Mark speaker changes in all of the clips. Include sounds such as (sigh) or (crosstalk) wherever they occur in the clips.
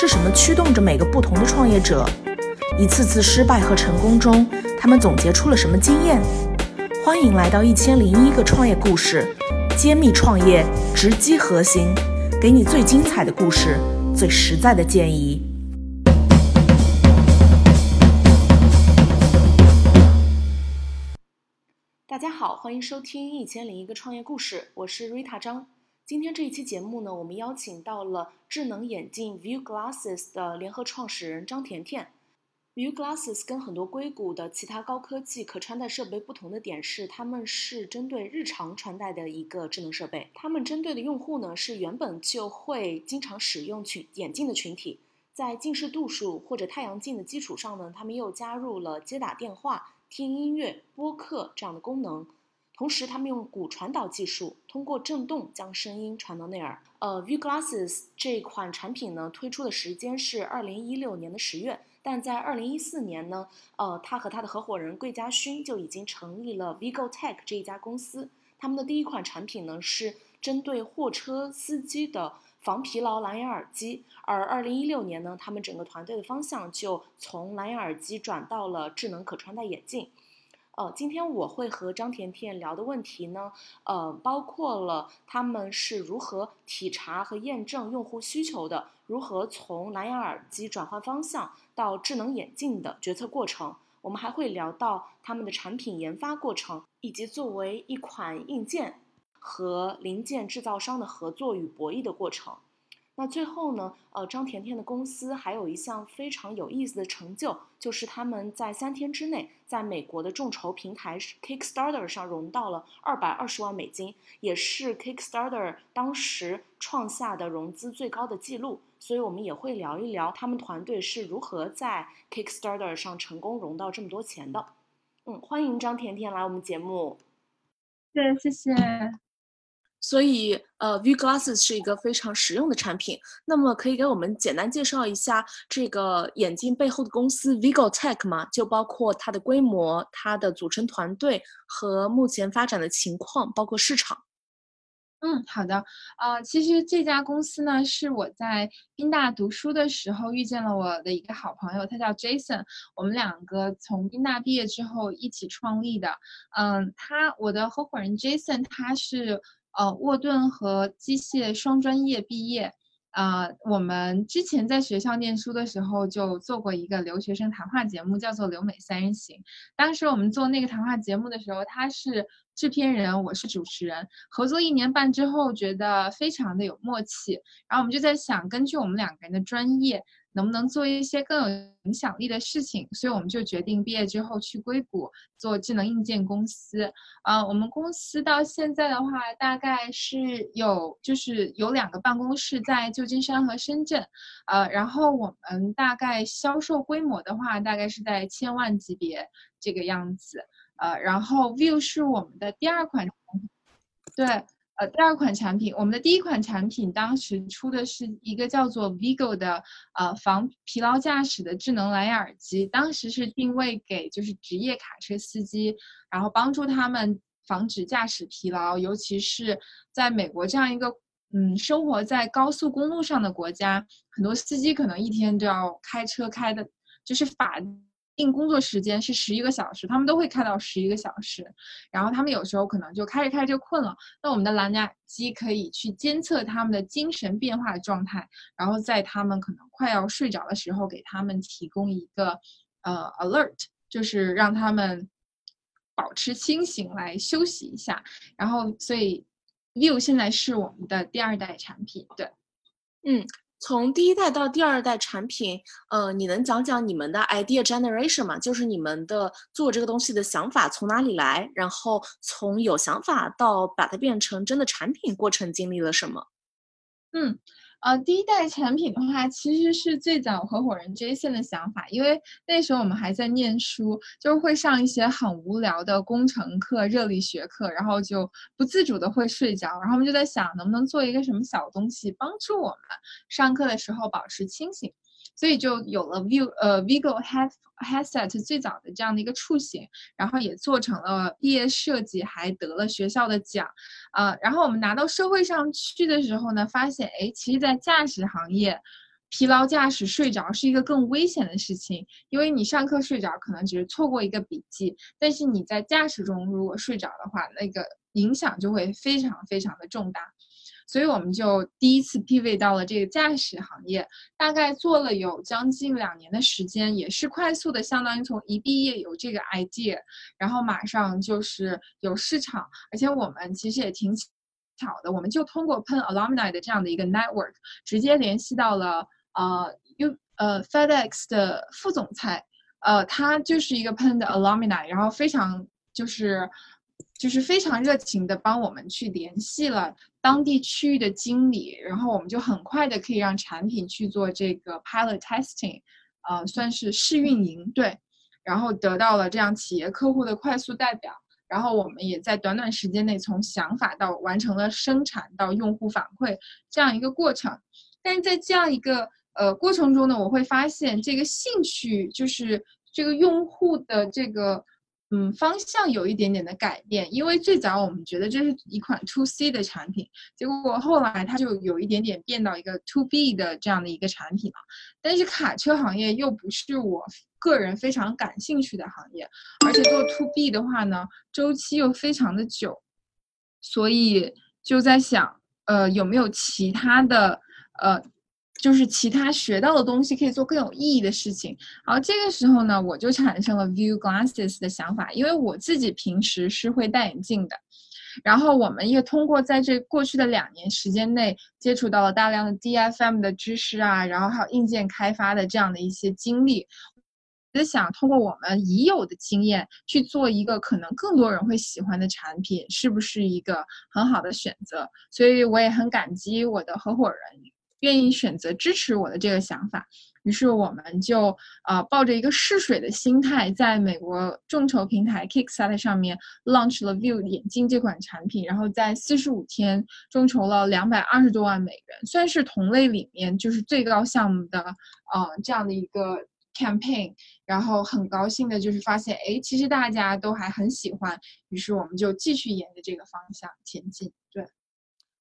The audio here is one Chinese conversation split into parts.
Speaker 1: 是什么驱动着每个不同的创业者？一次次失败和成功中，他们总结出了什么经验？欢迎来到一千零一个创业故事，揭秘创业直击核心，给你最精彩的故事，最实在的建议。大家好，欢迎收听一千零一个创业故事，我是 Rita 张。今天这一期节目呢，我们邀请到了智能眼镜 View Glasses 的联合创始人张甜甜。View Glasses 跟很多硅谷的其他高科技可穿戴设备不同的点是，他们是针对日常穿戴的一个智能设备。他们针对的用户呢，是原本就会经常使用群眼镜的群体，在近视度数或者太阳镜的基础上呢，他们又加入了接打电话、听音乐、播客这样的功能。同时，他们用骨传导技术，通过震动将声音传到内耳。呃，View Glasses 这款产品呢，推出的时间是二零一六年的十月，但在二零一四年呢，呃，他和他的合伙人桂家勋就已经成立了 Vigo Tech 这一家公司。他们的第一款产品呢，是针对货车司机的防疲劳蓝牙耳机。而二零一六年呢，他们整个团队的方向就从蓝牙耳机转到了智能可穿戴眼镜。呃，今天我会和张甜甜聊的问题呢，呃，包括了他们是如何体察和验证用户需求的，如何从蓝牙耳机转换方向到智能眼镜的决策过程。我们还会聊到他们的产品研发过程，以及作为一款硬件和零件制造商的合作与博弈的过程。那最后呢？呃，张甜甜的公司还有一项非常有意思的成就，就是他们在三天之内，在美国的众筹平台 Kickstarter 上融到了二百二十万美金，也是 Kickstarter 当时创下的融资最高的记录。所以我们也会聊一聊他们团队是如何在 Kickstarter 上成功融到这么多钱的。嗯，欢迎张甜甜来我们节目。
Speaker 2: 对，谢谢。
Speaker 1: 所以，呃，V Glasses 是一个非常实用的产品。那么，可以给我们简单介绍一下这个眼镜背后的公司 Vigo Tech 吗？就包括它的规模、它的组成团队和目前发展的情况，包括市场。
Speaker 2: 嗯，好的。呃，其实这家公司呢，是我在宾大读书的时候遇见了我的一个好朋友，他叫 Jason。我们两个从宾大毕业之后一起创立的。嗯，他我的合伙人 Jason，他是。呃，沃顿和机械双专业毕业，啊，我们之前在学校念书的时候就做过一个留学生谈话节目，叫做《留美三人行》。当时我们做那个谈话节目的时候，他是制片人，我是主持人，合作一年半之后，觉得非常的有默契。然后我们就在想，根据我们两个人的专业。能不能做一些更有影响力的事情？所以我们就决定毕业之后去硅谷做智能硬件公司。啊，我们公司到现在的话，大概是有就是有两个办公室在旧金山和深圳。呃，然后我们大概销售规模的话，大概是在千万级别这个样子。呃，然后 View 是我们的第二款产品，对。呃，第二款产品，我们的第一款产品当时出的是一个叫做 Vigo 的呃防疲劳驾驶的智能蓝牙耳机，当时是定位给就是职业卡车司机，然后帮助他们防止驾驶疲劳，尤其是在美国这样一个嗯生活在高速公路上的国家，很多司机可能一天都要开车开的，就是法。定工作时间是十一个小时，他们都会开到十一个小时，然后他们有时候可能就开着开着就困了。那我们的蓝牙机可以去监测他们的精神变化状态，然后在他们可能快要睡着的时候，给他们提供一个呃 alert，就是让他们保持清醒来休息一下。然后，所以 View 现在是我们的第二代产品，对，
Speaker 1: 嗯。从第一代到第二代产品，呃，你能讲讲你们的 idea generation 吗？就是你们的做这个东西的想法从哪里来？然后从有想法到把它变成真的产品过程经历了什么？
Speaker 2: 嗯。呃，第一代产品的话，其实是最早合伙人 Jason 的想法，因为那时候我们还在念书，就是会上一些很无聊的工程课、热力学课，然后就不自主的会睡着，然后我们就在想，能不能做一个什么小东西，帮助我们上课的时候保持清醒。所以就有了 View 呃 Vigo Head Headset 最早的这样的一个雏形，然后也做成了毕业设计，还得了学校的奖，啊，然后我们拿到社会上去的时候呢，发现哎，其实，在驾驶行业，疲劳驾驶睡着是一个更危险的事情，因为你上课睡着可能只是错过一个笔记，但是你在驾驶中如果睡着的话，那个影响就会非常非常的重大。所以我们就第一次 pivot 到了这个驾驶行业，大概做了有将近两年的时间，也是快速的，相当于从一毕业有这个 idea，然后马上就是有市场，而且我们其实也挺巧的，我们就通过 Pen Alumni 的这样的一个 network，直接联系到了呃 U 呃 FedEx 的副总裁，呃，他就是一个 Pen 的 Alumni，然后非常就是。就是非常热情的帮我们去联系了当地区域的经理，然后我们就很快的可以让产品去做这个 pilot testing，呃，算是试运营，对，然后得到了这样企业客户的快速代表，然后我们也在短短时间内从想法到完成了生产到用户反馈这样一个过程，但是在这样一个呃过程中呢，我会发现这个兴趣就是这个用户的这个。嗯，方向有一点点的改变，因为最早我们觉得这是一款 to C 的产品，结果后来它就有一点点变到一个 to B 的这样的一个产品了。但是卡车行业又不是我个人非常感兴趣的行业，而且做 to B 的话呢，周期又非常的久，所以就在想，呃，有没有其他的，呃。就是其他学到的东西可以做更有意义的事情。然后这个时候呢，我就产生了 view glasses 的想法，因为我自己平时是会戴眼镜的。然后我们也通过在这过去的两年时间内，接触到了大量的 DFM 的知识啊，然后还有硬件开发的这样的一些经历，就想通过我们已有的经验去做一个可能更多人会喜欢的产品，是不是一个很好的选择？所以我也很感激我的合伙人。愿意选择支持我的这个想法，于是我们就呃抱着一个试水的心态，在美国众筹平台 Kickstarter 上面 launch 了 View 眼镜这款产品，然后在四十五天众筹了两百二十多万美元，算是同类里面就是最高项目的呃这样的一个 campaign。然后很高兴的就是发现，哎，其实大家都还很喜欢，于是我们就继续沿着这个方向前进。对。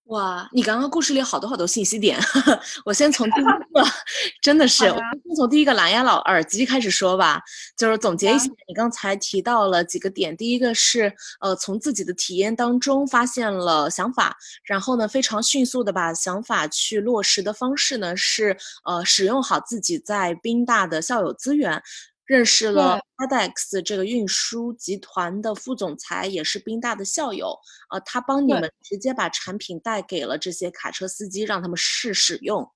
Speaker 1: 哇，你刚刚故事里好多好多信息点，(laughs) 我先从第一个，(laughs) 真的是，我先从第一个蓝牙老耳机开始说吧，就是总结一下，你刚才提到了几个点，第一个是，呃，从自己的体验当中发现了想法，然后呢，非常迅速的把想法去落实的方式呢，是，呃，使用好自己在宾大的校友资源。认识了 FedEx 这个运输集团的副总裁，也是宾大的校友，呃，他帮你们直接把产品带给了这些卡车司机，让他们试使用。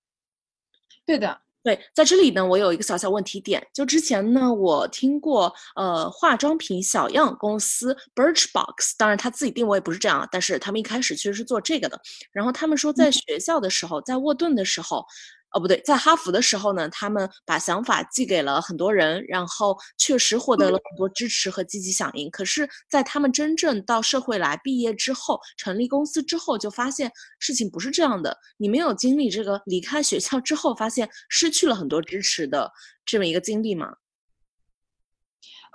Speaker 2: 对的，
Speaker 1: 对，在这里呢，我有一个小小问题点，就之前呢，我听过，呃，化妆品小样公司 Birchbox，当然他自己定位不是这样，但是他们一开始确实是做这个的。然后他们说，在学校的时候，在沃顿的时候。哦，不对，在哈佛的时候呢，他们把想法寄给了很多人，然后确实获得了很多支持和积极响应。可是，在他们真正到社会来毕业之后，成立公司之后，就发现事情不是这样的。你没有经历这个离开学校之后，发现失去了很多支持的这么一个经历吗？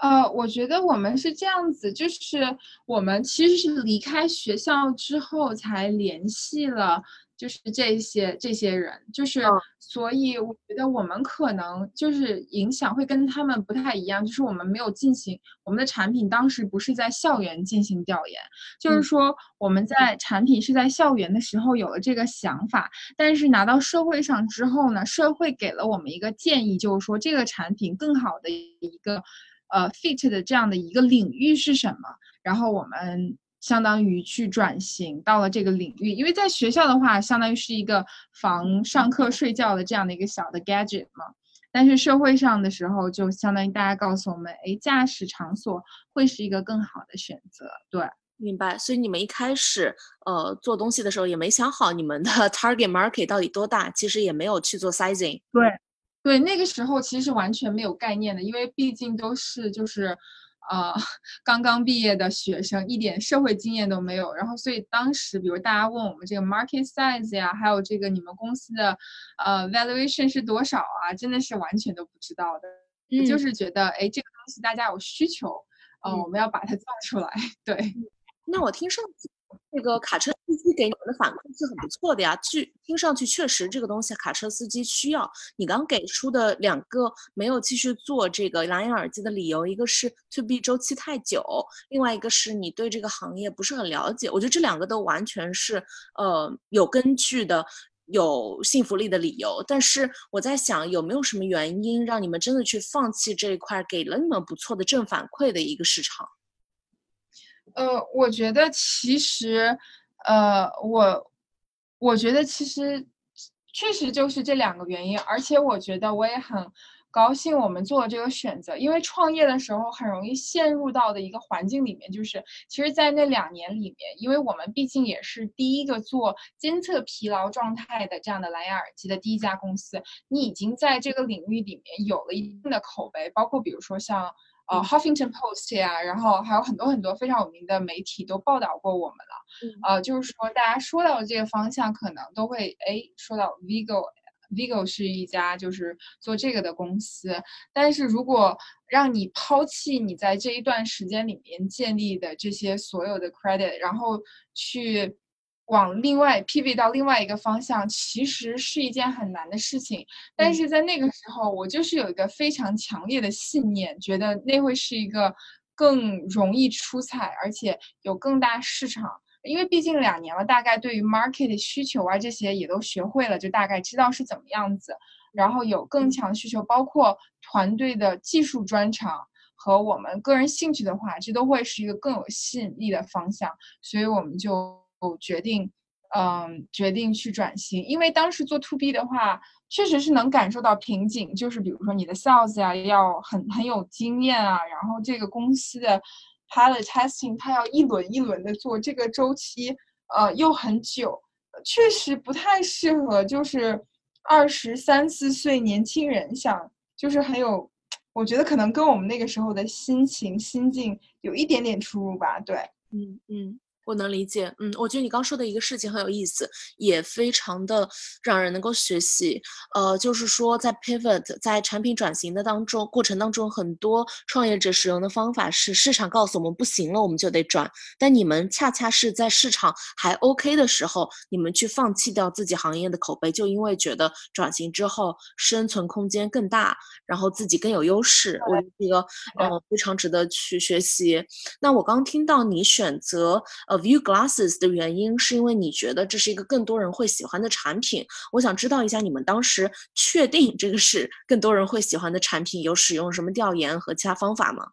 Speaker 2: 呃，我觉得我们是这样子，就是我们其实是离开学校之后才联系了。就是这些这些人，就是所以我觉得我们可能就是影响会跟他们不太一样，就是我们没有进行我们的产品当时不是在校园进行调研，就是说我们在产品是在校园的时候有了这个想法，但是拿到社会上之后呢，社会给了我们一个建议，就是说这个产品更好的一个呃 fit 的这样的一个领域是什么，然后我们。相当于去转型到了这个领域，因为在学校的话，相当于是一个防上课睡觉的这样的一个小的 gadget 嘛。但是社会上的时候，就相当于大家告诉我们，哎，驾驶场所会是一个更好的选择。对，
Speaker 1: 明白。所以你们一开始呃做东西的时候，也没想好你们的 (laughs) target market 到底多大，其实也没有去做 sizing。
Speaker 2: 对，对，那个时候其实完全没有概念的，因为毕竟都是就是。呃，刚刚毕业的学生一点社会经验都没有，然后所以当时，比如大家问我们这个 market size 呀，还有这个你们公司的呃 valuation 是多少啊，真的是完全都不知道的。嗯，就是觉得哎，这个东西大家有需求，呃，我们要把它造出来。(laughs) 对。
Speaker 1: 那我听上这个卡车司机给你们的反馈是很不错的呀，据听上去确实这个东西卡车司机需要。你刚给出的两个没有继续做这个蓝牙耳机的理由，一个是 To B 周期太久，另外一个是你对这个行业不是很了解。我觉得这两个都完全是呃有根据的、有信服力的理由。但是我在想，有没有什么原因让你们真的去放弃这一块给了你们不错的正反馈的一个市场？
Speaker 2: 呃，我觉得其实，呃，我我觉得其实确实就是这两个原因，而且我觉得我也很高兴我们做了这个选择，因为创业的时候很容易陷入到的一个环境里面，就是其实，在那两年里面，因为我们毕竟也是第一个做监测疲劳状态的这样的蓝牙耳机的第一家公司，你已经在这个领域里面有了一定的口碑，包括比如说像。呃，Huffington Post 呀，然后还有很多很多非常有名的媒体都报道过我们了。呃，就是说大家说到这个方向，可能都会哎说到 Vigo，Vigo 是一家就是做这个的公司。但是如果让你抛弃你在这一段时间里面建立的这些所有的 credit，然后去。往另外 pivot 到另外一个方向，其实是一件很难的事情。但是在那个时候，我就是有一个非常强烈的信念，觉得那会是一个更容易出彩，而且有更大市场。因为毕竟两年了，大概对于 market 的需求啊这些也都学会了，就大概知道是怎么样子。然后有更强的需求，包括团队的技术专长和我们个人兴趣的话，这都会是一个更有吸引力的方向。所以我们就。我决定，嗯，决定去转型，因为当时做 to B 的话，确实是能感受到瓶颈，就是比如说你的 sales 呀要很很有经验啊，然后这个公司的 pilot testing 它要一轮一轮的做，这个周期呃又很久，确实不太适合，就是二十三四岁年轻人想，就是很有，我觉得可能跟我们那个时候的心情心境有一点点出入吧，对，
Speaker 1: 嗯嗯。我能理解，嗯，我觉得你刚说的一个事情很有意思，也非常的让人能够学习。呃，就是说在 pivot 在产品转型的当中过程当中，很多创业者使用的方法是市场告诉我们不行了，我们就得转。但你们恰恰是在市场还 OK 的时候，你们去放弃掉自己行业的口碑，就因为觉得转型之后生存空间更大，然后自己更有优势。我觉得这个呃非常值得去学习。那我刚听到你选择呃。View Glasses 的原因是因为你觉得这是一个更多人会喜欢的产品。我想知道一下，你们当时确定这个是更多人会喜欢的产品，有使用什么调研和其他方法吗？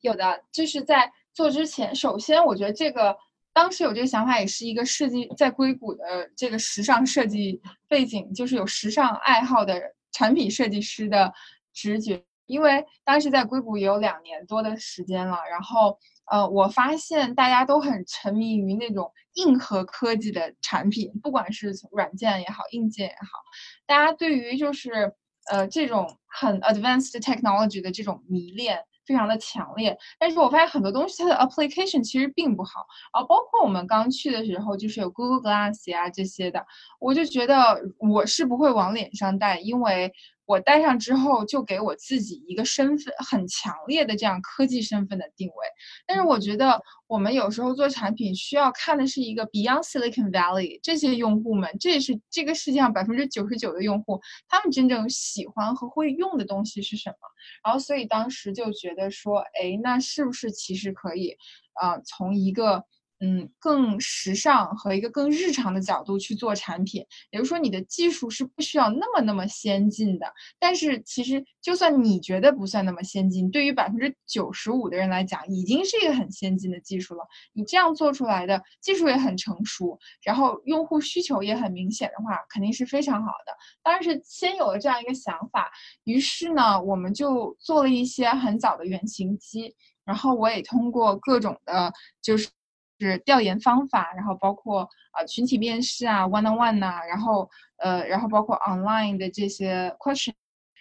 Speaker 2: 有的，就是在做之前，首先我觉得这个当时有这个想法，也是一个设计在硅谷的这个时尚设计背景，就是有时尚爱好的产品设计师的直觉。因为当时在硅谷也有两年多的时间了，然后。呃，我发现大家都很沉迷于那种硬核科技的产品，不管是软件也好，硬件也好，大家对于就是呃这种很 advanced technology 的这种迷恋非常的强烈。但是我发现很多东西它的 application 其实并不好啊，包括我们刚去的时候就是有 Google Glass 呀这些的，我就觉得我是不会往脸上戴，因为。我戴上之后，就给我自己一个身份很强烈的这样科技身份的定位。但是我觉得，我们有时候做产品需要看的是一个 Beyond Silicon Valley 这些用户们，这也是这个世界上百分之九十九的用户，他们真正喜欢和会用的东西是什么。然后，所以当时就觉得说，哎，那是不是其实可以，呃，从一个。嗯，更时尚和一个更日常的角度去做产品，也就是说，你的技术是不需要那么那么先进的。但是，其实就算你觉得不算那么先进，对于百分之九十五的人来讲，已经是一个很先进的技术了。你这样做出来的技术也很成熟，然后用户需求也很明显的话，肯定是非常好的。当然是先有了这样一个想法，于是呢，我们就做了一些很早的原型机，然后我也通过各种的，就是。是调研方法，然后包括呃群体面试啊，one on one 呐，然后呃，然后包括 online 的这些 question，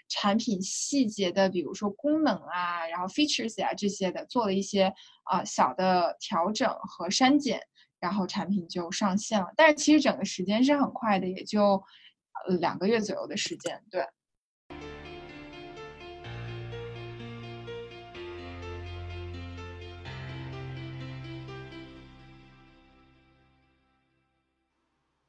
Speaker 2: 产品细节的，比如说功能啊，然后 features 啊这些的，做了一些啊小的调整和删减，然后产品就上线了。但是其实整个时间是很快的，也就呃两个月左右的时间，对。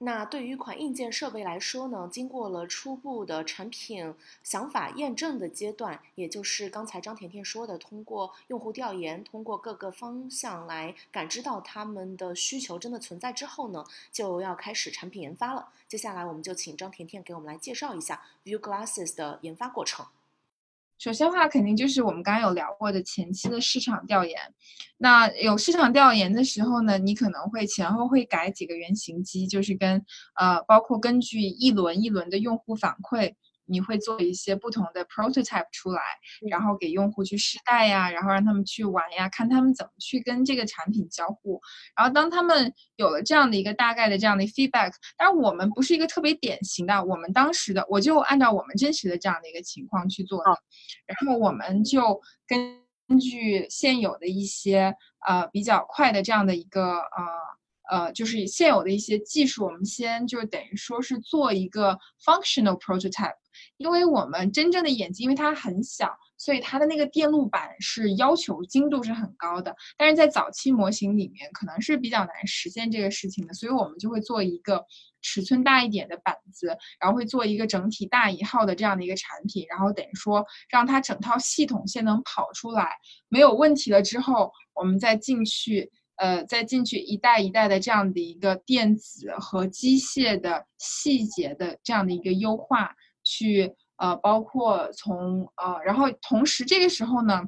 Speaker 1: 那对于一款硬件设备来说呢，经过了初步的产品想法验证的阶段，也就是刚才张甜甜说的，通过用户调研，通过各个方向来感知到他们的需求真的存在之后呢，就要开始产品研发了。接下来我们就请张甜甜给我们来介绍一下 View Glasses 的研发过程。
Speaker 2: 首先的话，肯定就是我们刚刚有聊过的前期的市场调研。那有市场调研的时候呢，你可能会前后会改几个原型机，就是跟呃，包括根据一轮一轮的用户反馈。你会做一些不同的 prototype 出来，然后给用户去试戴呀，然后让他们去玩呀，看他们怎么去跟这个产品交互。然后当他们有了这样的一个大概的这样的 feedback，当然我们不是一个特别典型的，我们当时的我就按照我们真实的这样的一个情况去做的，然后我们就根据现有的一些呃比较快的这样的一个呃。呃，就是现有的一些技术，我们先就等于说是做一个 functional prototype，因为我们真正的眼睛，因为它很小，所以它的那个电路板是要求精度是很高的，但是在早期模型里面可能是比较难实现这个事情的，所以我们就会做一个尺寸大一点的板子，然后会做一个整体大一号的这样的一个产品，然后等于说让它整套系统先能跑出来，没有问题了之后，我们再进去。呃，再进去一代一代的这样的一个电子和机械的细节的这样的一个优化，去呃，包括从呃，然后同时这个时候呢。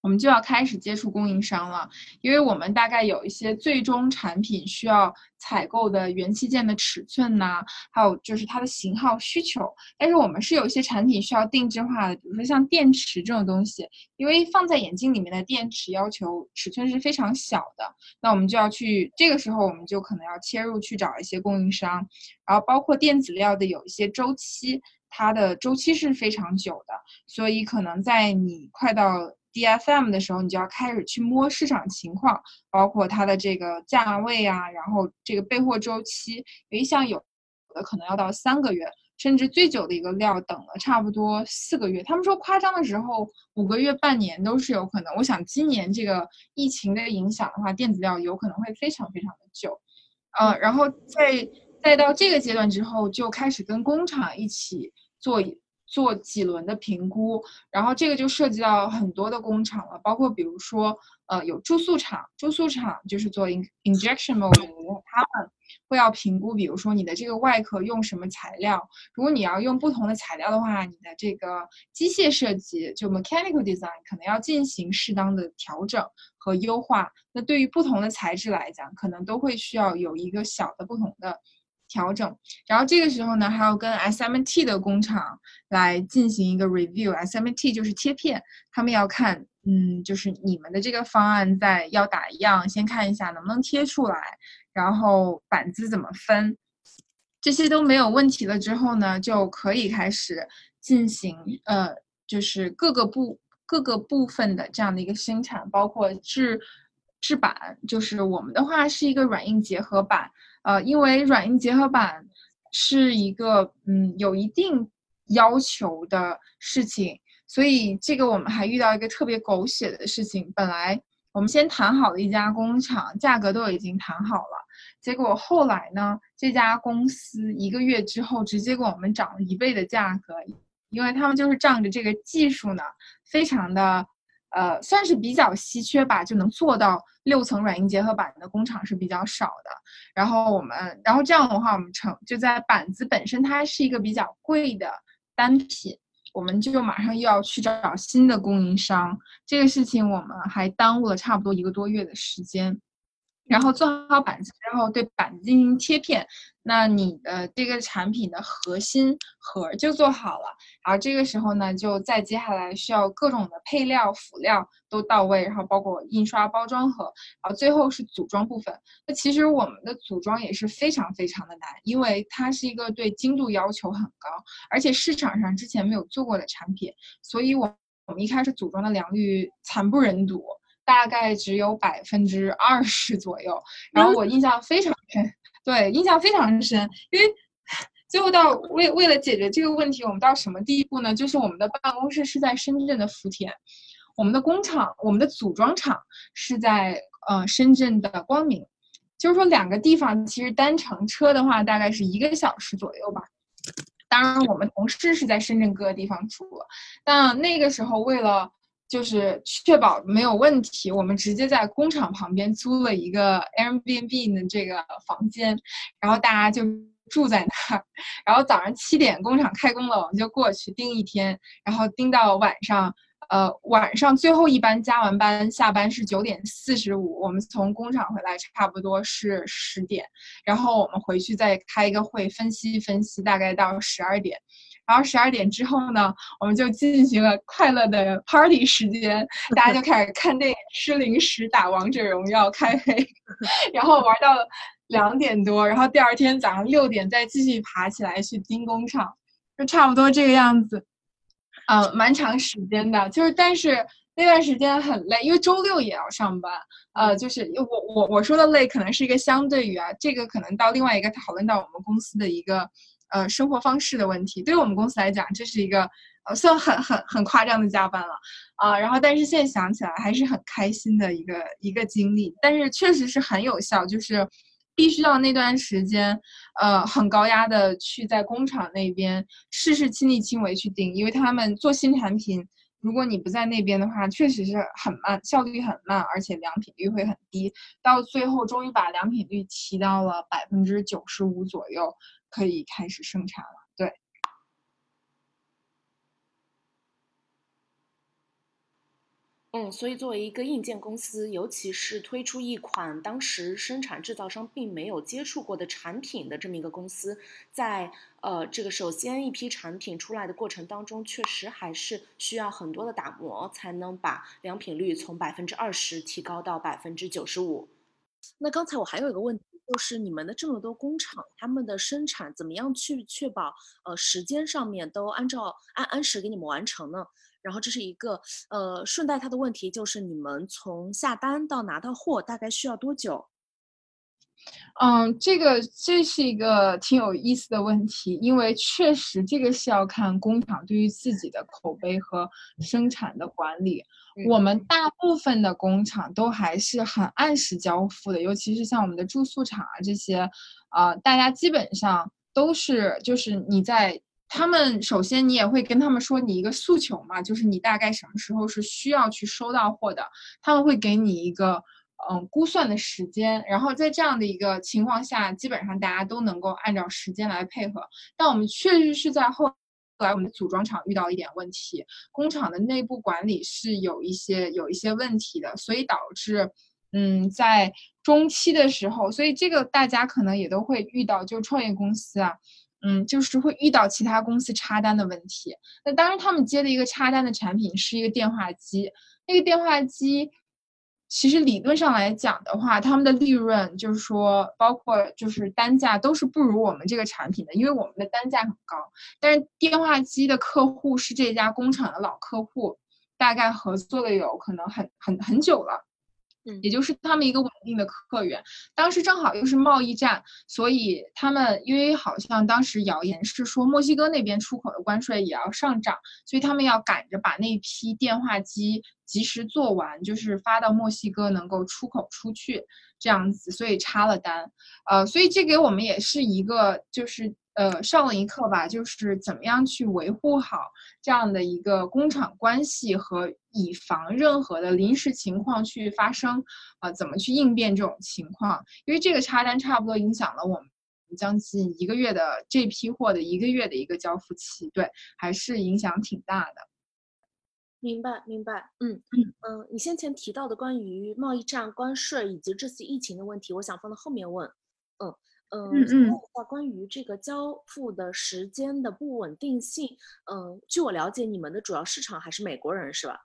Speaker 2: 我们就要开始接触供应商了，因为我们大概有一些最终产品需要采购的元器件的尺寸呐，还有就是它的型号需求。但是我们是有一些产品需要定制化的，比如说像电池这种东西，因为放在眼镜里面的电池要求尺寸是非常小的，那我们就要去这个时候我们就可能要切入去找一些供应商，然后包括电子料的有一些周期，它的周期是非常久的，所以可能在你快到。DFM 的时候，你就要开始去摸市场情况，包括它的这个价位啊，然后这个备货周期，有一项有的可能要到三个月，甚至最久的一个料等了差不多四个月。他们说夸张的时候，五个月、半年都是有可能。我想今年这个疫情的影响的话，电子料有可能会非常非常的久，呃，然后在再到这个阶段之后，就开始跟工厂一起做。做几轮的评估，然后这个就涉及到很多的工厂了，包括比如说，呃，有注塑厂，注塑厂就是做 in injection molding，他们会要评估，比如说你的这个外壳用什么材料，如果你要用不同的材料的话，你的这个机械设计就 mechanical design 可能要进行适当的调整和优化。那对于不同的材质来讲，可能都会需要有一个小的不同的。调整，然后这个时候呢，还要跟 SMT 的工厂来进行一个 review。SMT 就是贴片，他们要看，嗯，就是你们的这个方案在要打样，先看一下能不能贴出来，然后板子怎么分，这些都没有问题了之后呢，就可以开始进行，呃，就是各个部各个部分的这样的一个生产，包括制制板，就是我们的话是一个软硬结合板。呃，因为软硬结合板是一个嗯有一定要求的事情，所以这个我们还遇到一个特别狗血的事情。本来我们先谈好了一家工厂，价格都已经谈好了，结果后来呢，这家公司一个月之后直接给我们涨了一倍的价格，因为他们就是仗着这个技术呢，非常的。呃，算是比较稀缺吧，就能做到六层软硬结合板的工厂是比较少的。然后我们，然后这样的话，我们成就在板子本身它是一个比较贵的单品，我们就马上又要去找新的供应商。这个事情我们还耽误了差不多一个多月的时间。然后做好板子之后，对板子进行贴片，那你的这个产品的核心盒就做好了。然后这个时候呢，就再接下来需要各种的配料辅料都到位，然后包括印刷包装盒，然后最后是组装部分。那其实我们的组装也是非常非常的难，因为它是一个对精度要求很高，而且市场上之前没有做过的产品，所以我我们一开始组装的良率惨不忍睹。大概只有百分之二十左右，然后我印象非常深，对，印象非常深，因为最后到为为了解决这个问题，我们到什么地步呢？就是我们的办公室是在深圳的福田，我们的工厂，我们的组装厂是在呃深圳的光明，就是说两个地方其实单程车的话，大概是一个小时左右吧。当然，我们同事是在深圳各个地方住，但那个时候为了就是确保没有问题，我们直接在工厂旁边租了一个 Airbnb 的这个房间，然后大家就住在那儿。然后早上七点工厂开工了，我们就过去盯一天，然后盯到晚上。呃，晚上最后一班加完班，下班是九点四十五，我们从工厂回来差不多是十点，然后我们回去再开一个会，分析分析，大概到十二点，然后十二点之后呢，我们就进行了快乐的 party 时间，大家就开始看电影、吃零食、打王者荣耀、开黑，然后玩到两点多，然后第二天早上六点再继续爬起来去盯工厂，就差不多这个样子。嗯，蛮长时间的，就是但是那段时间很累，因为周六也要上班。呃，就是我我我说的累，可能是一个相对于啊，这个可能到另外一个讨论到我们公司的一个呃生活方式的问题。对于我们公司来讲，这是一个呃算很很很夸张的加班了啊。然后，但是现在想起来还是很开心的一个一个经历，但是确实是很有效，就是。必须要那段时间，呃，很高压的去在工厂那边事事亲力亲为去定，因为他们做新产品，如果你不在那边的话，确实是很慢，效率很慢，而且良品率会很低。到最后，终于把良品率提到了百分之九十五左右，可以开始生产了。对。
Speaker 1: 嗯，所以作为一个硬件公司，尤其是推出一款当时生产制造商并没有接触过的产品的这么一个公司，在呃这个首先一批产品出来的过程当中，确实还是需要很多的打磨，才能把良品率从百分之二十提高到百分之九十五。那刚才我还有一个问题，就是你们的这么多工厂，他们的生产怎么样去确保呃时间上面都按照按按时给你们完成呢？然后这是一个，呃，顺带他的问题就是你们从下单到拿到货大概需要多久？
Speaker 2: 嗯，这个这是一个挺有意思的问题，因为确实这个是要看工厂对于自己的口碑和生产的管理。我们大部分的工厂都还是很按时交付的，尤其是像我们的住宿厂啊这些，啊，大家基本上都是就是你在。他们首先，你也会跟他们说你一个诉求嘛，就是你大概什么时候是需要去收到货的，他们会给你一个嗯估算的时间，然后在这样的一个情况下，基本上大家都能够按照时间来配合。但我们确实是在后来我们的组装厂遇到一点问题，工厂的内部管理是有一些有一些问题的，所以导致嗯在中期的时候，所以这个大家可能也都会遇到，就创业公司啊。嗯，就是会遇到其他公司插单的问题。那当然，他们接的一个插单的产品是一个电话机。那个电话机，其实理论上来讲的话，他们的利润就是说，包括就是单价都是不如我们这个产品的，因为我们的单价很高。但是电话机的客户是这家工厂的老客户，大概合作了有可能很很很久了。也就是他们一个稳定的客源，当时正好又是贸易战，所以他们因为好像当时谣言是说墨西哥那边出口的关税也要上涨，所以他们要赶着把那批电话机及时做完，就是发到墨西哥能够出口出去这样子，所以插了单。呃，所以这给我们也是一个就是。呃，上了一课吧，就是怎么样去维护好这样的一个工厂关系和以防任何的临时情况去发生，啊，怎么去应变这种情况？因为这个差单差不多影响了我们将近一个月的这批货的一个月的一个交付期，对，还是影响挺大的。
Speaker 1: 明白，明白，嗯嗯嗯，你先前提到的关于贸易战、关税以及这次疫情的问题，我想放到后面问，嗯。嗯嗯，那关于这个交付的时间的不稳定性，嗯，据我了解，你们的主要市场还是美国人，是吧？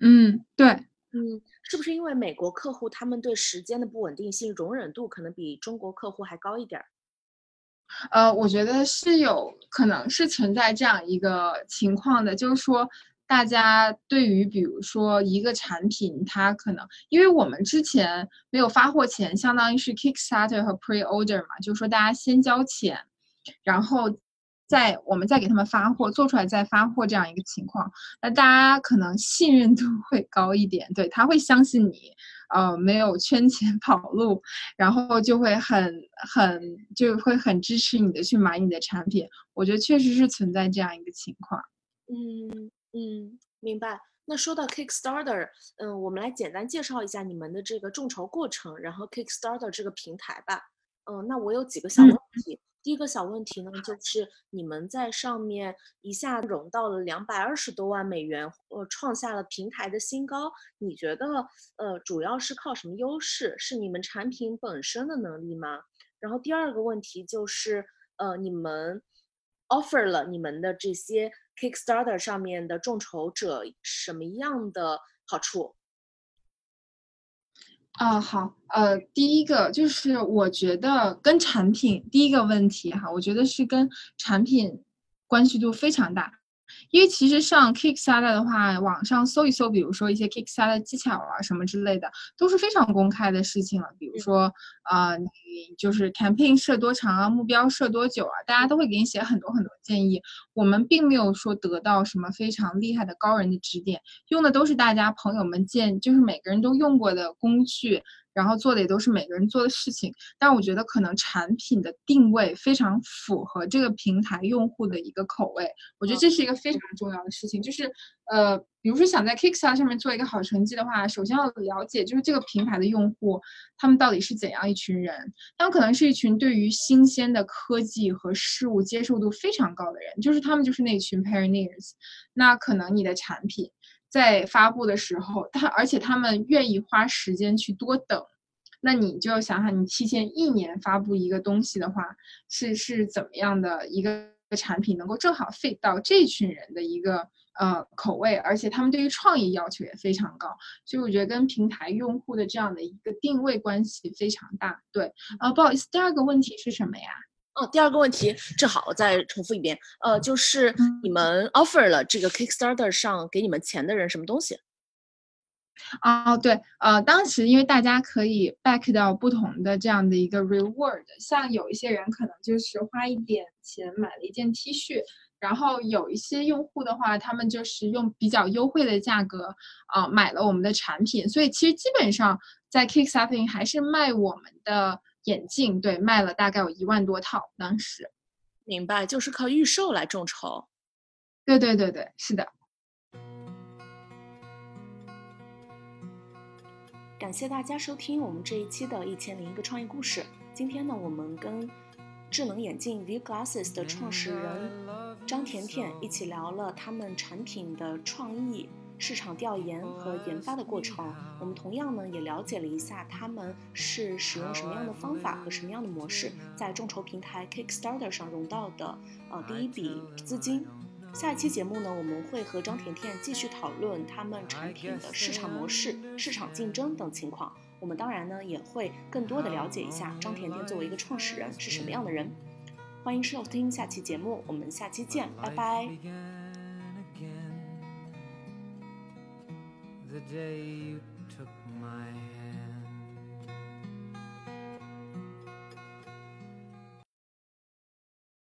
Speaker 2: 嗯，对，
Speaker 1: 嗯，是不是因为美国客户他们对时间的不稳定性容忍度可能比中国客户还高一点儿？
Speaker 2: 呃，我觉得是有可能是存在这样一个情况的，就是说。大家对于比如说一个产品，它可能因为我们之前没有发货前，相当于是 Kickstarter 和 Pre-order 嘛，就是说大家先交钱，然后再我们再给他们发货，做出来再发货这样一个情况，那大家可能信任度会高一点，对他会相信你，呃，没有圈钱 (laughs) 跑路，然后就会很很就会很支持你的去买你的产品。我觉得确实是存在这样一个情况。
Speaker 1: 嗯嗯，明白。那说到 Kickstarter，嗯，我们来简单介绍一下你们的这个众筹过程，然后 Kickstarter 这个平台吧。嗯，那我有几个小问题。第一个小问题呢，就是你们在上面一下融到了两百二十多万美元，呃，创下了平台的新高。你觉得，呃，主要是靠什么优势？是你们产品本身的能力吗？然后第二个问题就是，呃，你们 offer 了你们的这些 Kickstarter 上面的众筹者什么样的好处？
Speaker 2: 啊，好，呃，第一个就是我觉得跟产品第一个问题哈，我觉得是跟产品关系度非常大。因为其实上 Kickstarter 的话，网上搜一搜，比如说一些 Kickstarter 技巧啊什么之类的，都是非常公开的事情了。比如说，啊，你就是 campaign 设多长啊，目标设多久啊，大家都会给你写很多很多建议。我们并没有说得到什么非常厉害的高人的指点，用的都是大家朋友们建，就是每个人都用过的工具。然后做的也都是每个人做的事情，但我觉得可能产品的定位非常符合这个平台用户的一个口味，我觉得这是一个非常重要的事情。就是，呃，比如说想在 Kickstarter 上面做一个好成绩的话，首先要了解就是这个平台的用户，他们到底是怎样一群人？他们可能是一群对于新鲜的科技和事物接受度非常高的人，就是他们就是那群 pioneers。那可能你的产品。在发布的时候，他而且他们愿意花时间去多等，那你就要想想，你提前一年发布一个东西的话，是是怎么样的一个产品能够正好 fit 到这群人的一个呃口味，而且他们对于创意要求也非常高，所以我觉得跟平台用户的这样的一个定位关系非常大。对，呃，不好意思，第二个问题是什么呀？
Speaker 1: 哦，第二个问题正好我再重复一遍，呃，就是你们 offer 了这个 Kickstarter 上给你们钱的人什么东西？
Speaker 2: 啊，对，呃，当时因为大家可以 back 到不同的这样的一个 reward，像有一些人可能就是花一点钱买了一件 T 恤，然后有一些用户的话，他们就是用比较优惠的价格啊买了我们的产品，所以其实基本上在 Kickstarter 还是卖我们的。眼镜对卖了大概有一万多套，当时，
Speaker 1: 明白就是靠预售来众筹，
Speaker 2: 对对对对，是的。
Speaker 1: 感谢大家收听我们这一期的《一千零一个创业故事》。今天呢，我们跟智能眼镜 View Glasses 的创始人张甜甜一起聊了他们产品的创意。市场调研和研发的过程，我们同样呢也了解了一下他们是使用什么样的方法和什么样的模式，在众筹平台 Kickstarter 上融到的呃第一笔资金。下一期节目呢，我们会和张甜甜继续讨论他们产品的市场模式、市场竞争等情况。我们当然呢也会更多的了解一下张甜甜作为一个创始人是什么样的人。欢迎收听下期节目，我们下期见，拜拜。the day you took my